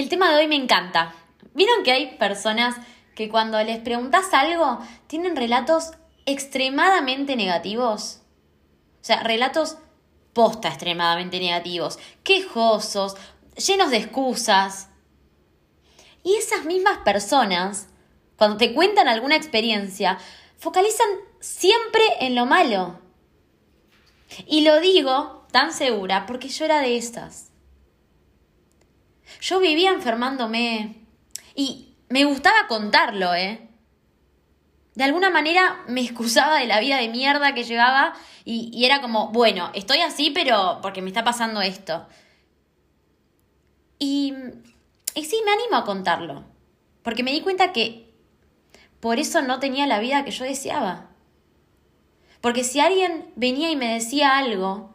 El tema de hoy me encanta. ¿Vieron que hay personas que cuando les preguntas algo tienen relatos extremadamente negativos? O sea, relatos posta extremadamente negativos, quejosos, llenos de excusas. Y esas mismas personas, cuando te cuentan alguna experiencia, focalizan siempre en lo malo. Y lo digo tan segura porque yo era de estas. Yo vivía enfermándome y me gustaba contarlo, ¿eh? De alguna manera me excusaba de la vida de mierda que llevaba y, era como, bueno, estoy así, pero porque me está pasando esto. Y, y sí, me animo a contarlo, porque me di cuenta que por eso no tenía la vida que yo deseaba. Porque si alguien venía y me decía algo,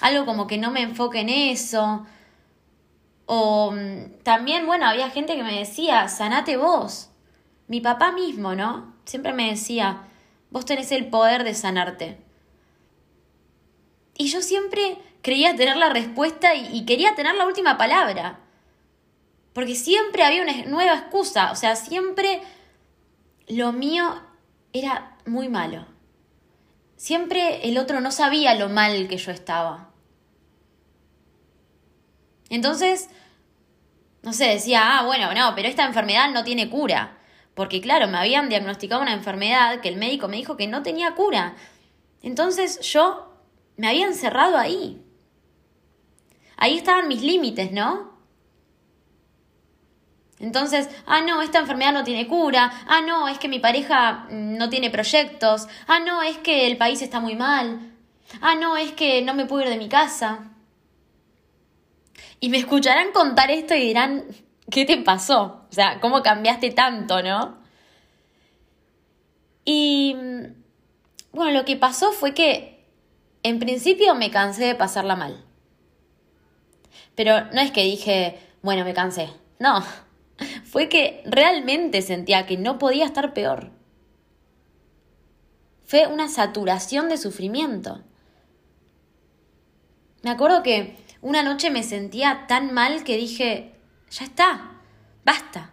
algo como que no me enfoque en eso, o mm, también, bueno, había gente que me decía, sanate vos. Mi papá mismo, ¿no? Siempre me decía, vos tenés el poder de sanarte. Y yo siempre creía tener la respuesta y, quería tener la última palabra. Porque siempre había una nueva excusa. O sea, siempre lo mío era muy malo. Siempre el otro no sabía lo mal que yo estaba. Entonces, no sé, decía, ah, bueno, no, pero esta enfermedad no tiene cura. Porque claro, me habían diagnosticado una enfermedad que el médico me dijo que no tenía cura. Entonces yo me había encerrado ahí. Ahí estaban mis límites, ¿no? Entonces, ah, no, esta enfermedad no tiene cura, ah, no, es que mi pareja mm, no tiene proyectos, ah, no, es que el país está muy mal, ah, no, es que no me puedo ir de mi casa. Y me escucharán contar esto y dirán, ¿qué te pasó? O sea, ¿cómo cambiaste tanto, no? Y bueno, lo que pasó fue que en principio me cansé de pasarla mal. Pero no es que dije, bueno, me cansé. No, fue que realmente sentía que no podía estar peor. Fue una saturación de sufrimiento. Me acuerdo que una noche me sentía tan mal que dije, ya está, basta.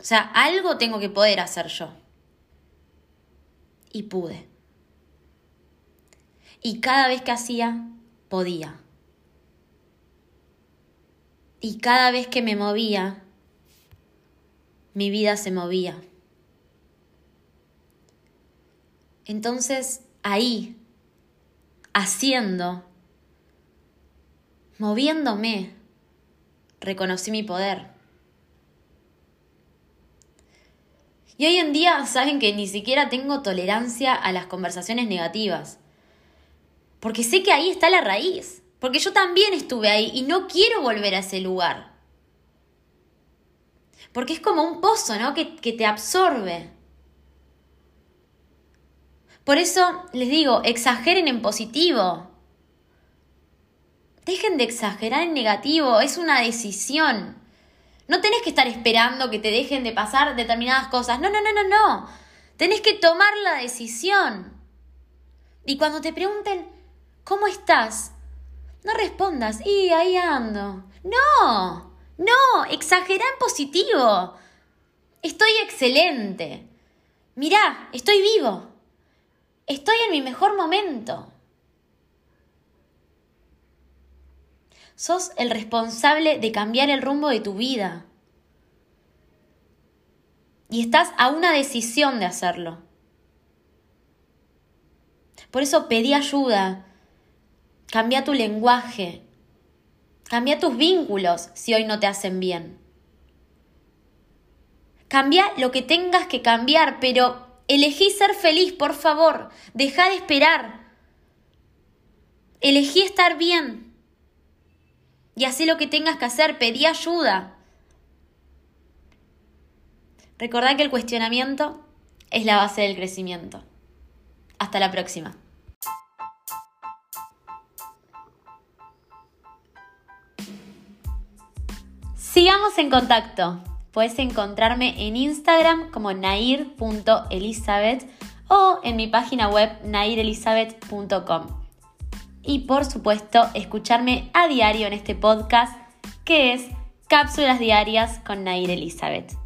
O sea, algo tengo que poder hacer yo. Y pude. Y cada vez que hacía, podía. Y cada vez que me movía, mi vida se movía. Entonces, ahí, haciendo, moviéndome, reconocí mi poder. Y hoy en día saben que ni siquiera tengo tolerancia a las conversaciones negativas. Porque sé que ahí está la raíz. Porque yo también estuve ahí y no quiero volver a ese lugar. Porque es como un pozo, ¿no? Que, que te absorbe. Por eso les digo, exageren en positivo. Dejen de exagerar en negativo, es una decisión. No tenés que estar esperando que te dejen de pasar determinadas cosas. No, no, no, no, no. Tenés que tomar la decisión. Y cuando te pregunten, ¿cómo estás? No respondas, y ahí ando. No, no, exagera en positivo. Estoy excelente. Mirá, estoy vivo. Estoy en mi mejor momento. Sos el responsable de cambiar el rumbo de tu vida. Y estás a una decisión de hacerlo. Por eso pedí ayuda. Cambia tu lenguaje. Cambia tus vínculos si hoy no te hacen bien. Cambia lo que tengas que cambiar, pero elegí ser feliz, por favor. Deja de esperar. Elegí estar bien y así lo que tengas que hacer, pedí ayuda. Recordá que el cuestionamiento es la base del crecimiento. Hasta la próxima. Sigamos en contacto. Puedes encontrarme en Instagram como nair.elizabeth o en mi página web nairelizabeth.com. Y por supuesto, escucharme a diario en este podcast que es Cápsulas Diarias con Nair Elizabeth.